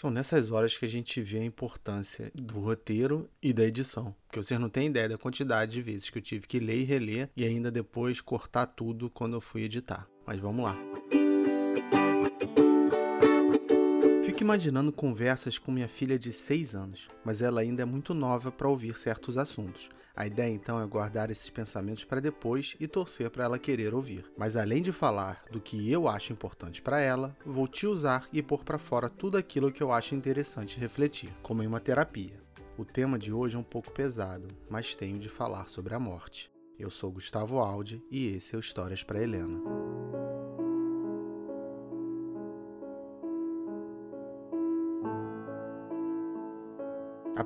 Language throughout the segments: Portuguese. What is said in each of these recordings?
São nessas horas que a gente vê a importância do roteiro e da edição. Porque vocês não têm ideia da quantidade de vezes que eu tive que ler e reler e ainda depois cortar tudo quando eu fui editar. Mas vamos lá. Fico imaginando conversas com minha filha de 6 anos, mas ela ainda é muito nova para ouvir certos assuntos. A ideia então é guardar esses pensamentos para depois e torcer para ela querer ouvir. Mas além de falar do que eu acho importante para ela, vou te usar e pôr para fora tudo aquilo que eu acho interessante refletir, como em uma terapia. O tema de hoje é um pouco pesado, mas tenho de falar sobre a morte. Eu sou Gustavo Aldi e esse é o Histórias para Helena.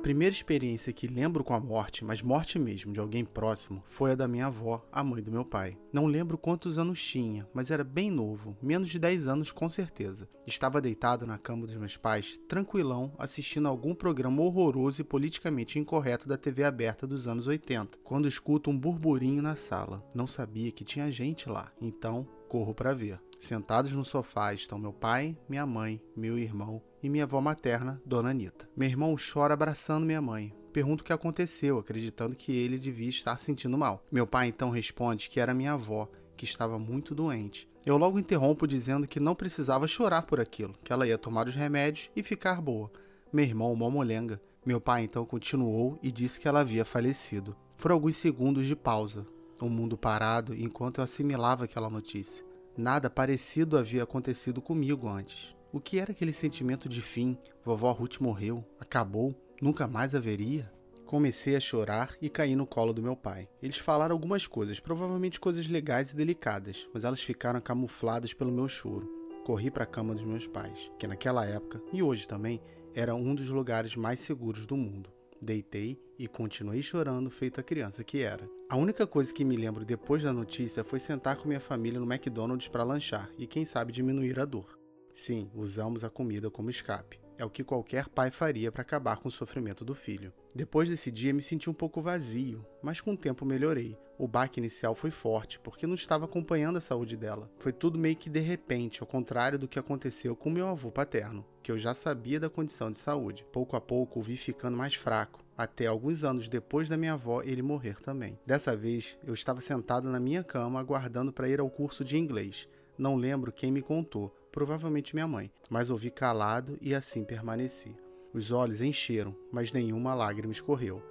Primeira experiência que lembro com a morte, mas morte mesmo, de alguém próximo, foi a da minha avó, a mãe do meu pai. Não lembro quantos anos tinha, mas era bem novo, menos de 10 anos com certeza. Estava deitado na cama dos meus pais, tranquilão, assistindo algum programa horroroso e politicamente incorreto da TV aberta dos anos 80, quando escuto um burburinho na sala. Não sabia que tinha gente lá, então corro para ver. Sentados no sofá estão meu pai, minha mãe, meu irmão e minha avó materna, Dona Anita. Meu irmão chora abraçando minha mãe. Pergunto o que aconteceu, acreditando que ele devia estar sentindo mal. Meu pai então responde que era minha avó, que estava muito doente. Eu logo interrompo dizendo que não precisava chorar por aquilo, que ela ia tomar os remédios e ficar boa. Meu irmão, uma molenga. Meu pai então continuou e disse que ela havia falecido. Foram alguns segundos de pausa, o um mundo parado enquanto eu assimilava aquela notícia. Nada parecido havia acontecido comigo antes. O que era aquele sentimento de fim? Vovó Ruth morreu, acabou, nunca mais haveria? Comecei a chorar e caí no colo do meu pai. Eles falaram algumas coisas, provavelmente coisas legais e delicadas, mas elas ficaram camufladas pelo meu choro. Corri para a cama dos meus pais, que naquela época, e hoje também, era um dos lugares mais seguros do mundo. Deitei e continuei chorando, feito a criança que era. A única coisa que me lembro depois da notícia foi sentar com minha família no McDonald's para lanchar e, quem sabe, diminuir a dor. Sim, usamos a comida como escape. É o que qualquer pai faria para acabar com o sofrimento do filho. Depois desse dia me senti um pouco vazio, mas com o tempo melhorei. O baque inicial foi forte, porque não estava acompanhando a saúde dela. Foi tudo meio que de repente, ao contrário do que aconteceu com meu avô paterno, que eu já sabia da condição de saúde. Pouco a pouco o vi ficando mais fraco, até alguns anos depois da minha avó ele morrer também. Dessa vez, eu estava sentado na minha cama aguardando para ir ao curso de inglês. Não lembro quem me contou, provavelmente minha mãe, mas ouvi calado e assim permaneci. Os olhos encheram, mas nenhuma lágrima escorreu.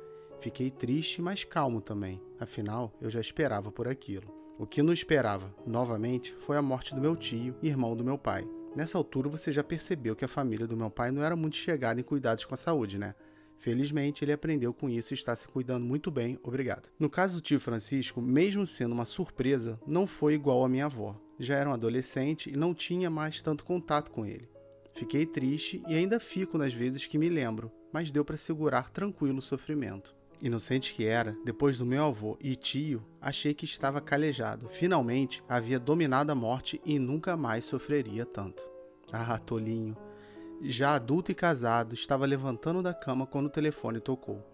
Fiquei triste, mas calmo também, afinal eu já esperava por aquilo. O que não esperava, novamente, foi a morte do meu tio, irmão do meu pai. Nessa altura você já percebeu que a família do meu pai não era muito chegada em cuidados com a saúde, né? Felizmente, ele aprendeu com isso e está se cuidando muito bem, obrigado. No caso do tio Francisco, mesmo sendo uma surpresa, não foi igual à minha avó. Já era um adolescente e não tinha mais tanto contato com ele. Fiquei triste e ainda fico nas vezes que me lembro, mas deu para segurar tranquilo o sofrimento. Inocente que era, depois do meu avô e tio, achei que estava calejado. Finalmente havia dominado a morte e nunca mais sofreria tanto. Ah, tolinho, já adulto e casado, estava levantando da cama quando o telefone tocou.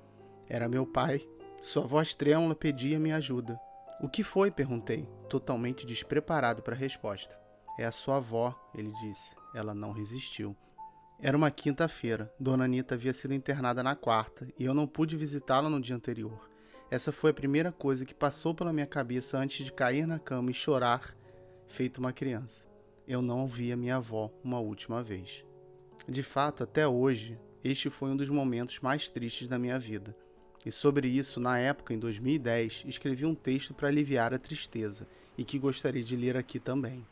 Era meu pai. Sua voz trêmula pedia minha ajuda. O que foi? perguntei, totalmente despreparado para a resposta. É a sua avó, ele disse. Ela não resistiu. Era uma quinta-feira. Dona Anita havia sido internada na quarta e eu não pude visitá-la no dia anterior. Essa foi a primeira coisa que passou pela minha cabeça antes de cair na cama e chorar, feito uma criança. Eu não ouvi a minha avó uma última vez. De fato, até hoje, este foi um dos momentos mais tristes da minha vida. E sobre isso, na época, em 2010, escrevi um texto para aliviar a tristeza e que gostaria de ler aqui também.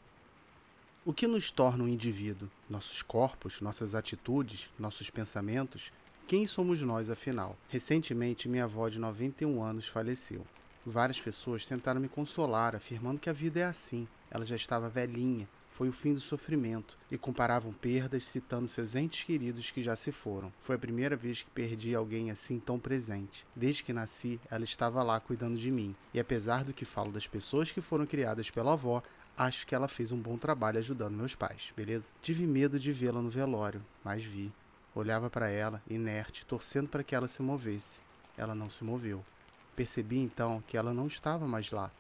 O que nos torna um indivíduo? Nossos corpos, nossas atitudes, nossos pensamentos? Quem somos nós, afinal? Recentemente, minha avó de 91 anos faleceu. Várias pessoas tentaram me consolar, afirmando que a vida é assim. Ela já estava velhinha, foi o fim do sofrimento e comparavam perdas citando seus entes queridos que já se foram. Foi a primeira vez que perdi alguém assim tão presente. Desde que nasci, ela estava lá cuidando de mim. E apesar do que falo das pessoas que foram criadas pela avó, acho que ela fez um bom trabalho ajudando meus pais, beleza? Tive medo de vê-la no velório, mas vi. Olhava para ela, inerte, torcendo para que ela se movesse. Ela não se moveu. Percebi então que ela não estava mais lá.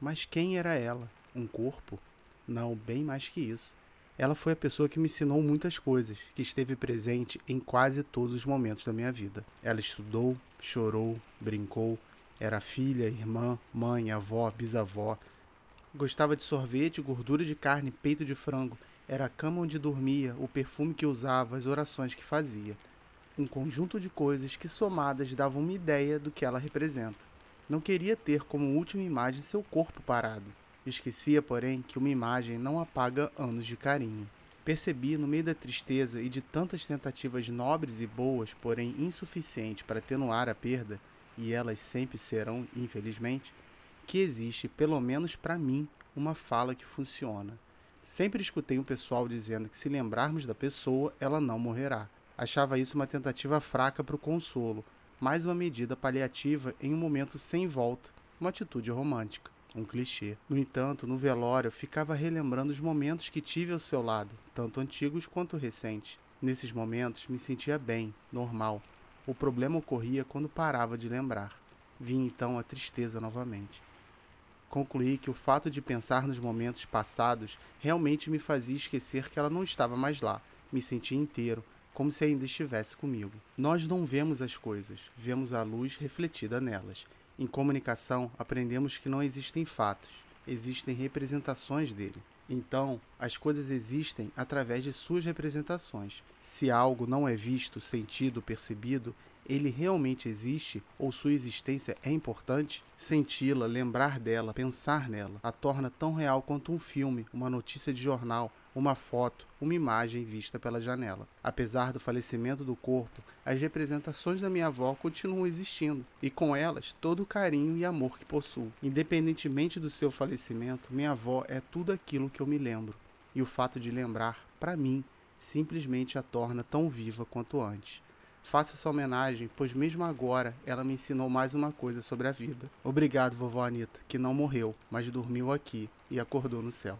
Mas quem era ela? Um corpo? Não, bem mais que isso. Ela foi a pessoa que me ensinou muitas coisas, que esteve presente em quase todos os momentos da minha vida. Ela estudou, chorou, brincou, era filha, irmã, mãe, avó, bisavó. Gostava de sorvete, gordura de carne, peito de frango. Era a cama onde dormia, o perfume que usava, as orações que fazia. Um conjunto de coisas que somadas davam uma ideia do que ela representa. Não queria ter como última imagem seu corpo parado. Esquecia, porém, que uma imagem não apaga anos de carinho. Percebi, no meio da tristeza e de tantas tentativas nobres e boas, porém insuficientes para atenuar a perda, e elas sempre serão, infelizmente, que existe, pelo menos para mim, uma fala que funciona. Sempre escutei um pessoal dizendo que se lembrarmos da pessoa, ela não morrerá. Achava isso uma tentativa fraca para o consolo, mais uma medida paliativa em um momento sem volta, uma atitude romântica um clichê. No entanto, no velório, ficava relembrando os momentos que tive ao seu lado, tanto antigos quanto recentes. Nesses momentos, me sentia bem, normal. O problema ocorria quando parava de lembrar. Vinha então a tristeza novamente. Concluí que o fato de pensar nos momentos passados realmente me fazia esquecer que ela não estava mais lá. Me sentia inteiro, como se ainda estivesse comigo. Nós não vemos as coisas, vemos a luz refletida nelas. Em comunicação, aprendemos que não existem fatos, existem representações dele. Então, as coisas existem através de suas representações. Se algo não é visto, sentido, percebido, ele realmente existe ou sua existência é importante? Senti-la, lembrar dela, pensar nela, a torna tão real quanto um filme, uma notícia de jornal, uma foto, uma imagem vista pela janela. Apesar do falecimento do corpo, as representações da minha avó continuam existindo, e com elas todo o carinho e amor que possuo. Independentemente do seu falecimento, minha avó é tudo aquilo que eu me lembro, e o fato de lembrar, para mim, simplesmente a torna tão viva quanto antes. Faço essa homenagem, pois mesmo agora ela me ensinou mais uma coisa sobre a vida. Obrigado, vovó Anita, que não morreu, mas dormiu aqui e acordou no céu.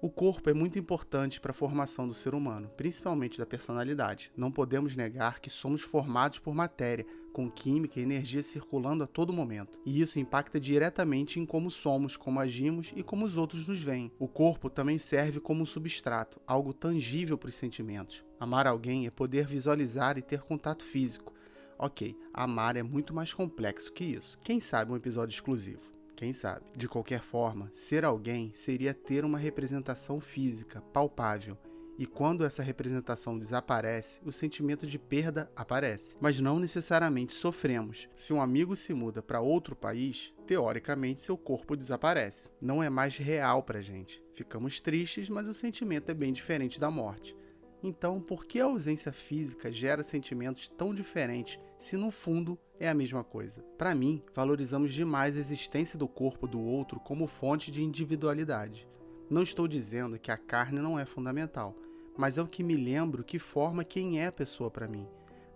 O corpo é muito importante para a formação do ser humano, principalmente da personalidade. Não podemos negar que somos formados por matéria, com química e energia circulando a todo momento. E isso impacta diretamente em como somos, como agimos e como os outros nos veem. O corpo também serve como um substrato, algo tangível para os sentimentos. Amar alguém é poder visualizar e ter contato físico. Ok, amar é muito mais complexo que isso. Quem sabe um episódio exclusivo? Quem sabe? De qualquer forma, ser alguém seria ter uma representação física, palpável. E quando essa representação desaparece, o sentimento de perda aparece. Mas não necessariamente sofremos. Se um amigo se muda para outro país, teoricamente seu corpo desaparece. Não é mais real para gente. Ficamos tristes, mas o sentimento é bem diferente da morte. Então, por que a ausência física gera sentimentos tão diferentes se no fundo é a mesma coisa? Para mim, valorizamos demais a existência do corpo do outro como fonte de individualidade. Não estou dizendo que a carne não é fundamental, mas é o que me lembro que forma quem é a pessoa para mim.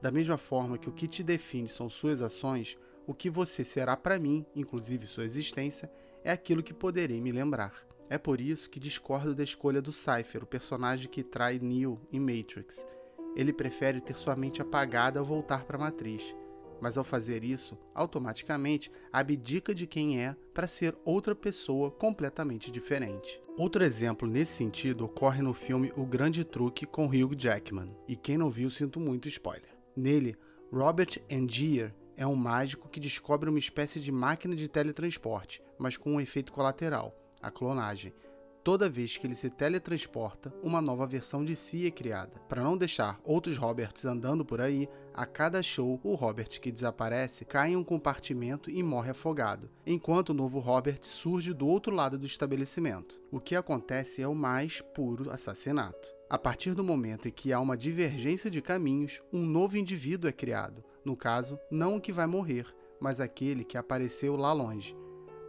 Da mesma forma que o que te define são suas ações, o que você será para mim, inclusive sua existência, é aquilo que poderei me lembrar. É por isso que discordo da escolha do Cypher, o personagem que trai Neo em Matrix. Ele prefere ter sua mente apagada ao voltar para a matriz, mas ao fazer isso, automaticamente abdica de quem é para ser outra pessoa completamente diferente. Outro exemplo nesse sentido ocorre no filme O Grande Truque com Hugh Jackman, e quem não viu sinto muito spoiler. Nele, Robert Angier é um mágico que descobre uma espécie de máquina de teletransporte, mas com um efeito colateral a clonagem. Toda vez que ele se teletransporta, uma nova versão de si é criada. Para não deixar outros Roberts andando por aí, a cada show, o Robert que desaparece cai em um compartimento e morre afogado, enquanto o novo Robert surge do outro lado do estabelecimento. O que acontece é o mais puro assassinato. A partir do momento em que há uma divergência de caminhos, um novo indivíduo é criado. No caso, não o que vai morrer, mas aquele que apareceu lá longe.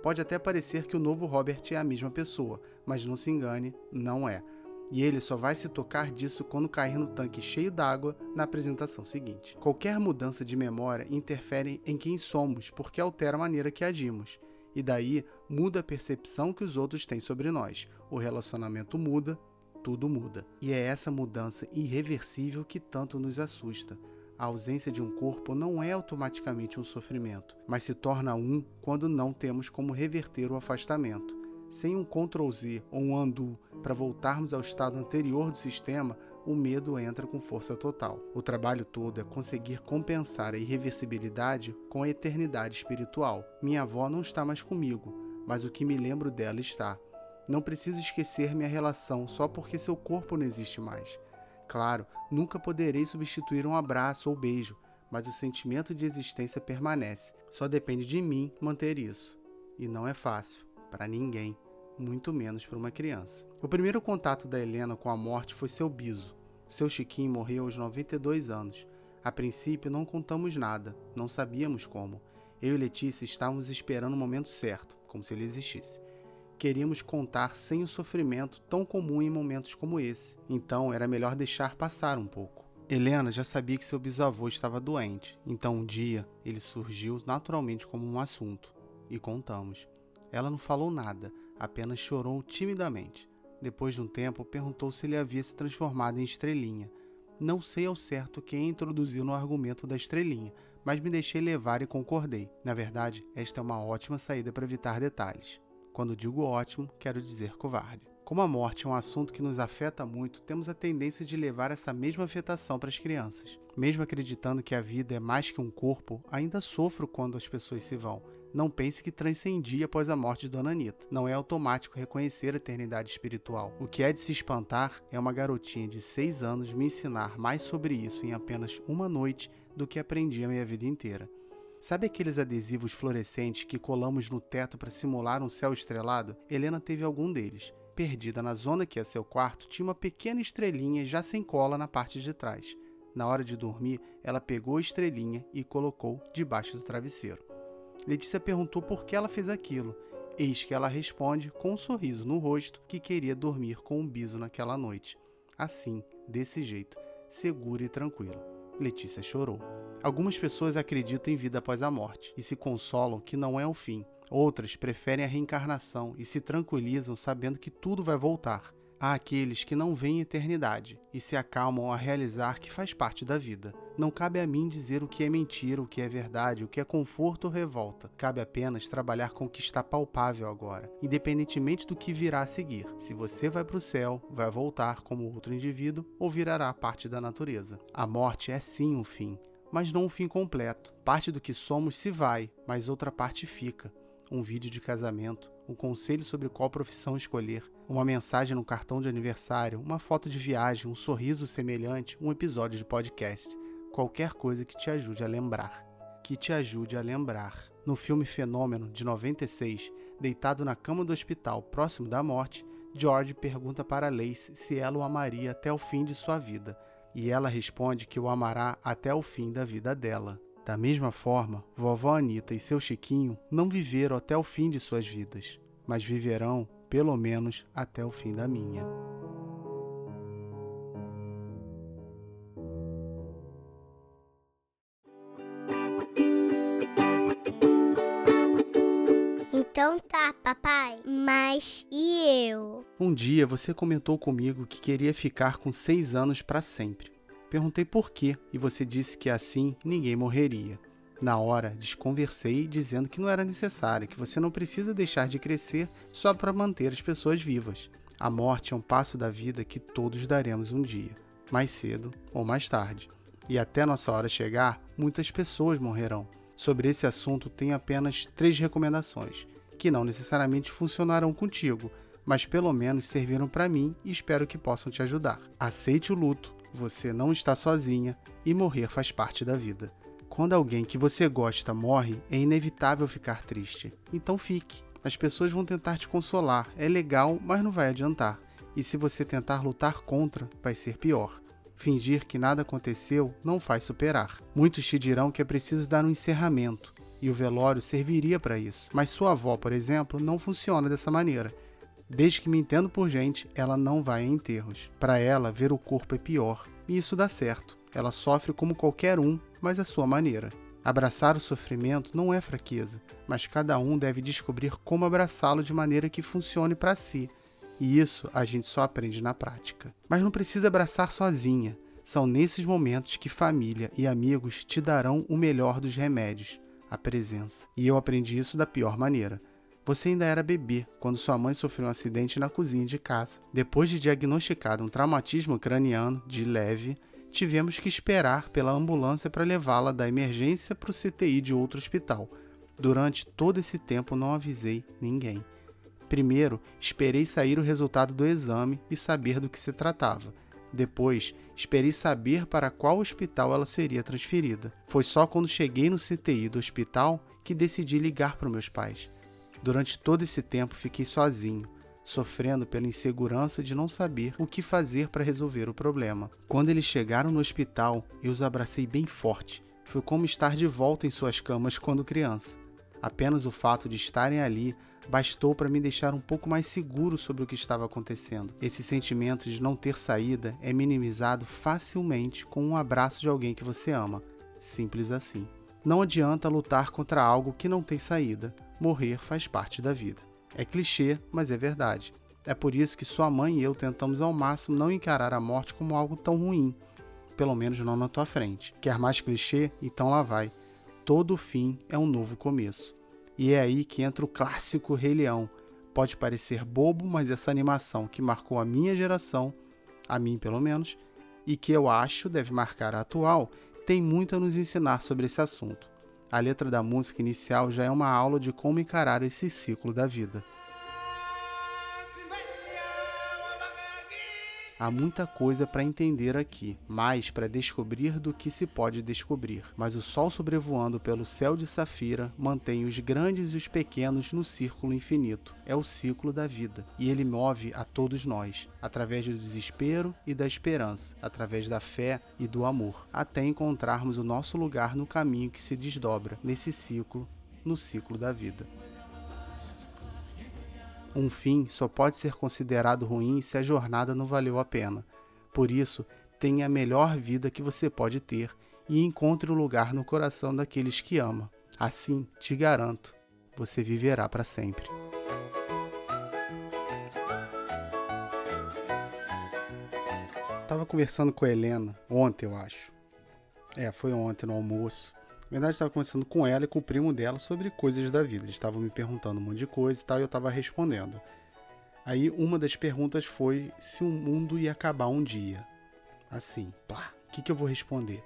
Pode até parecer que o novo Robert é a mesma pessoa, mas não se engane, não é. E ele só vai se tocar disso quando cair no tanque cheio d'água na apresentação seguinte. Qualquer mudança de memória interfere em quem somos, porque altera a maneira que agimos. E daí muda a percepção que os outros têm sobre nós. O relacionamento muda, tudo muda. E é essa mudança irreversível que tanto nos assusta. A ausência de um corpo não é automaticamente um sofrimento, mas se torna um quando não temos como reverter o afastamento. sem um Ctrl Z ou um undo para voltarmos ao estado anterior do sistema, o medo entra com força total. O trabalho todo é conseguir compensar a irreversibilidade com a eternidade espiritual. Minha avó não está mais comigo, mas o que me lembro dela está. Não preciso esquecer minha relação só porque seu corpo não existe mais. Claro, nunca poderei substituir um abraço ou beijo, mas o sentimento de existência permanece. Só depende de mim manter isso. E não é fácil, para ninguém, muito menos para uma criança. O primeiro contato da Helena com a morte foi seu biso. Seu Chiquinho morreu aos 92 anos. A princípio não contamos nada, não sabíamos como. Eu e Letícia estávamos esperando o momento certo, como se ele existisse queríamos contar sem o sofrimento tão comum em momentos como esse, então era melhor deixar passar um pouco. Helena já sabia que seu bisavô estava doente, então um dia ele surgiu naturalmente como um assunto e contamos. Ela não falou nada, apenas chorou timidamente. Depois de um tempo, perguntou se ele havia se transformado em estrelinha. Não sei ao certo quem introduziu no argumento da estrelinha, mas me deixei levar e concordei. Na verdade, esta é uma ótima saída para evitar detalhes. Quando digo ótimo, quero dizer covarde. Como a morte é um assunto que nos afeta muito, temos a tendência de levar essa mesma afetação para as crianças. Mesmo acreditando que a vida é mais que um corpo, ainda sofro quando as pessoas se vão. Não pense que transcendi após a morte de Dona Anitta. Não é automático reconhecer a eternidade espiritual. O que é de se espantar é uma garotinha de 6 anos me ensinar mais sobre isso em apenas uma noite do que aprendi a minha vida inteira. Sabe aqueles adesivos fluorescentes que colamos no teto para simular um céu estrelado? Helena teve algum deles. Perdida na zona que é seu quarto, tinha uma pequena estrelinha já sem cola na parte de trás. Na hora de dormir, ela pegou a estrelinha e colocou debaixo do travesseiro. Letícia perguntou por que ela fez aquilo. Eis que ela responde com um sorriso no rosto que queria dormir com um biso naquela noite. Assim, desse jeito, segura e tranquilo. Letícia chorou. Algumas pessoas acreditam em vida após a morte e se consolam que não é o fim. Outras preferem a reencarnação e se tranquilizam sabendo que tudo vai voltar. Há aqueles que não veem eternidade e se acalmam a realizar que faz parte da vida. Não cabe a mim dizer o que é mentira, o que é verdade, o que é conforto ou revolta. Cabe apenas trabalhar com o que está palpável agora, independentemente do que virá a seguir. Se você vai para o céu, vai voltar como outro indivíduo ou virará parte da natureza. A morte é sim um fim, mas não um fim completo. Parte do que somos se vai, mas outra parte fica. Um vídeo de casamento, um conselho sobre qual profissão escolher, uma mensagem no cartão de aniversário, uma foto de viagem, um sorriso semelhante, um episódio de podcast. Qualquer coisa que te ajude a lembrar. Que te ajude a lembrar. No filme Fenômeno, de 96, deitado na cama do hospital próximo da morte, George pergunta para Lace se ela o amaria até o fim de sua vida e ela responde que o amará até o fim da vida dela. Da mesma forma, vovó Anita e seu Chiquinho não viveram até o fim de suas vidas, mas viverão, pelo menos, até o fim da minha. Então tá, papai. Mas e eu? Um dia você comentou comigo que queria ficar com seis anos para sempre. Perguntei por quê e você disse que assim ninguém morreria. Na hora, desconversei dizendo que não era necessário, que você não precisa deixar de crescer só para manter as pessoas vivas. A morte é um passo da vida que todos daremos um dia, mais cedo ou mais tarde. E até nossa hora chegar, muitas pessoas morrerão. Sobre esse assunto, tenho apenas três recomendações que não necessariamente funcionarão contigo, mas pelo menos serviram para mim e espero que possam te ajudar. Aceite o luto, você não está sozinha e morrer faz parte da vida. Quando alguém que você gosta morre, é inevitável ficar triste. Então fique. As pessoas vão tentar te consolar, é legal, mas não vai adiantar. E se você tentar lutar contra, vai ser pior. Fingir que nada aconteceu não faz superar. Muitos te dirão que é preciso dar um encerramento, e o velório serviria para isso. Mas sua avó, por exemplo, não funciona dessa maneira. Desde que me entendo por gente, ela não vai a enterros. Para ela, ver o corpo é pior, e isso dá certo. Ela sofre como qualquer um, mas à sua maneira. Abraçar o sofrimento não é fraqueza, mas cada um deve descobrir como abraçá-lo de maneira que funcione para si. E isso a gente só aprende na prática. Mas não precisa abraçar sozinha. São nesses momentos que família e amigos te darão o melhor dos remédios a presença. E eu aprendi isso da pior maneira. Você ainda era bebê quando sua mãe sofreu um acidente na cozinha de casa. Depois de diagnosticado um traumatismo craniano de leve, tivemos que esperar pela ambulância para levá-la da emergência para o CTI de outro hospital. Durante todo esse tempo não avisei ninguém. Primeiro, esperei sair o resultado do exame e saber do que se tratava. Depois, esperei saber para qual hospital ela seria transferida. Foi só quando cheguei no CTI do hospital que decidi ligar para meus pais. Durante todo esse tempo fiquei sozinho, sofrendo pela insegurança de não saber o que fazer para resolver o problema. Quando eles chegaram no hospital, eu os abracei bem forte. Foi como estar de volta em suas camas quando criança. Apenas o fato de estarem ali bastou para me deixar um pouco mais seguro sobre o que estava acontecendo. Esse sentimento de não ter saída é minimizado facilmente com um abraço de alguém que você ama. Simples assim. Não adianta lutar contra algo que não tem saída. Morrer faz parte da vida. É clichê, mas é verdade. É por isso que sua mãe e eu tentamos ao máximo não encarar a morte como algo tão ruim. Pelo menos não na tua frente. Quer mais clichê? Então lá vai. Todo fim é um novo começo. E é aí que entra o clássico Rei Leão. Pode parecer bobo, mas essa animação que marcou a minha geração, a mim pelo menos, e que eu acho deve marcar a atual, tem muito a nos ensinar sobre esse assunto. A letra da música inicial já é uma aula de como encarar esse ciclo da vida. Há muita coisa para entender aqui, mais para descobrir do que se pode descobrir. Mas o sol sobrevoando pelo céu de safira mantém os grandes e os pequenos no círculo infinito. É o ciclo da vida, e ele move a todos nós, através do desespero e da esperança, através da fé e do amor, até encontrarmos o nosso lugar no caminho que se desdobra nesse ciclo, no ciclo da vida. Um fim só pode ser considerado ruim se a jornada não valeu a pena. Por isso, tenha a melhor vida que você pode ter e encontre o um lugar no coração daqueles que ama. Assim, te garanto, você viverá para sempre. Estava conversando com a Helena ontem, eu acho. É, foi ontem no almoço. Na verdade, estava conversando com ela e com o primo dela sobre coisas da vida. Eles estavam me perguntando um monte de coisa e tal, e eu estava respondendo. Aí uma das perguntas foi se o mundo ia acabar um dia. Assim, pá, o que, que eu vou responder?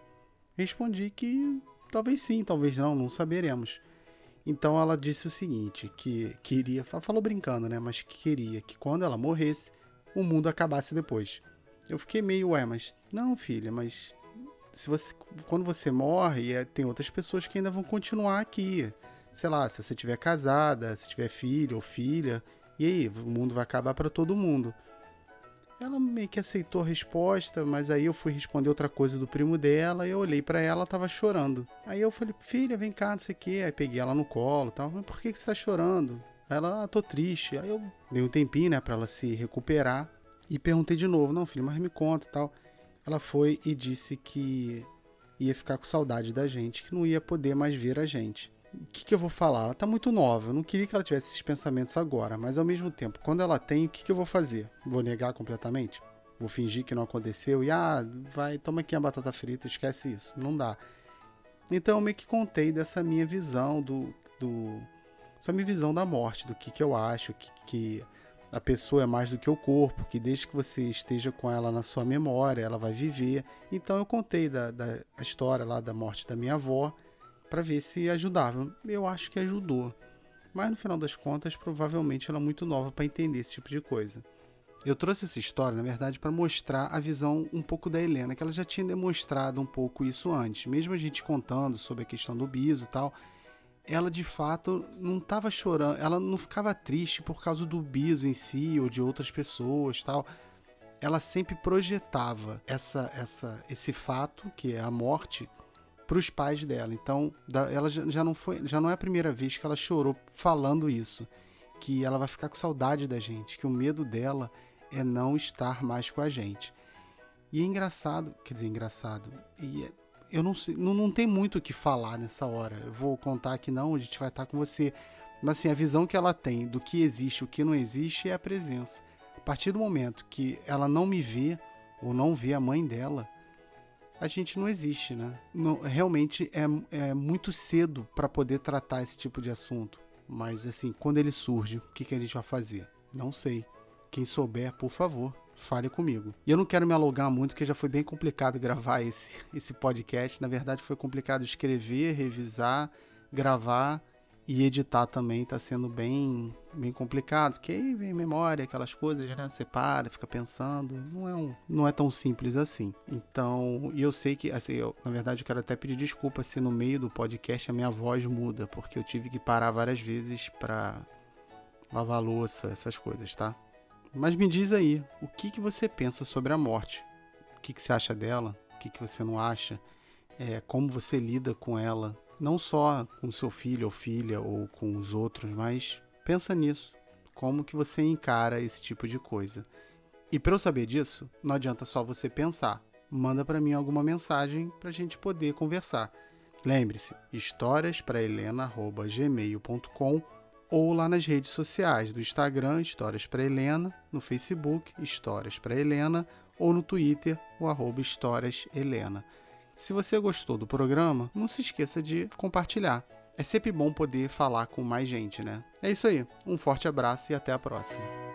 Respondi que talvez sim, talvez não, não saberemos. Então ela disse o seguinte, que queria, falou brincando, né, mas que queria que quando ela morresse, o mundo acabasse depois. Eu fiquei meio, ué, mas não, filha, mas se você, quando você morre, é, tem outras pessoas que ainda vão continuar aqui. Sei lá, se você tiver casada, se tiver filho ou filha, e aí, o mundo vai acabar para todo mundo. Ela meio que aceitou a resposta, mas aí eu fui responder outra coisa do primo dela e eu olhei para ela, ela tava chorando. Aí eu falei, filha, vem cá, não sei o quê. Aí peguei ela no colo e tal. Mas por que, que você tá chorando? Ela, ah, tô triste. Aí eu dei um tempinho, né, pra ela se recuperar. E perguntei de novo, não, filho, mas me conta e tal ela foi e disse que ia ficar com saudade da gente, que não ia poder mais ver a gente. O que, que eu vou falar? Ela tá muito nova, eu não queria que ela tivesse esses pensamentos agora, mas ao mesmo tempo, quando ela tem, o que, que eu vou fazer? Vou negar completamente? Vou fingir que não aconteceu e, ah, vai, toma aqui a batata frita, esquece isso. Não dá. Então eu meio que contei dessa minha visão do. do essa minha visão da morte, do que, que eu acho, que, que a pessoa é mais do que o corpo, que desde que você esteja com ela na sua memória, ela vai viver. Então eu contei da, da a história lá da morte da minha avó para ver se ajudava. Eu acho que ajudou. Mas no final das contas, provavelmente ela é muito nova para entender esse tipo de coisa. Eu trouxe essa história, na verdade, para mostrar a visão um pouco da Helena, que ela já tinha demonstrado um pouco isso antes. Mesmo a gente contando sobre a questão do biso e tal, ela de fato não estava chorando, ela não ficava triste por causa do biso em si ou de outras pessoas, tal. Ela sempre projetava essa, essa, esse fato, que é a morte, para os pais dela. Então, ela já não foi, já não é a primeira vez que ela chorou falando isso, que ela vai ficar com saudade da gente, que o medo dela é não estar mais com a gente. E é engraçado, quer dizer, engraçado, e é eu não sei, não, não tem muito o que falar nessa hora. Eu vou contar que não, a gente vai estar com você. Mas assim, a visão que ela tem do que existe o que não existe é a presença. A partir do momento que ela não me vê ou não vê a mãe dela, a gente não existe, né? Não, realmente é, é muito cedo para poder tratar esse tipo de assunto. Mas assim, quando ele surge, o que, que a gente vai fazer? Não sei. Quem souber, por favor, fale comigo. E eu não quero me alugar muito, porque já foi bem complicado gravar esse, esse podcast. Na verdade, foi complicado escrever, revisar, gravar e editar também está sendo bem, bem complicado, porque aí vem memória, aquelas coisas, né? Você para, fica pensando, não é, um, não é tão simples assim. Então, e eu sei que, assim, eu, na verdade, eu quero até pedir desculpa se no meio do podcast a minha voz muda, porque eu tive que parar várias vezes para lavar louça, essas coisas, tá? Mas me diz aí, o que, que você pensa sobre a morte? O que, que você acha dela? O que, que você não acha? É, como você lida com ela? não só com seu filho ou filha ou com os outros, mas pensa nisso, como que você encara esse tipo de coisa. E para eu saber disso, não adianta só você pensar. Manda para mim alguma mensagem para a gente poder conversar. Lembre-se, historiasprahelena@gmail.com ou lá nas redes sociais do Instagram Histórias para Helena, no Facebook Histórias para Helena ou no Twitter o arroba Histórias Helena. Se você gostou do programa, não se esqueça de compartilhar. É sempre bom poder falar com mais gente, né? É isso aí. Um forte abraço e até a próxima.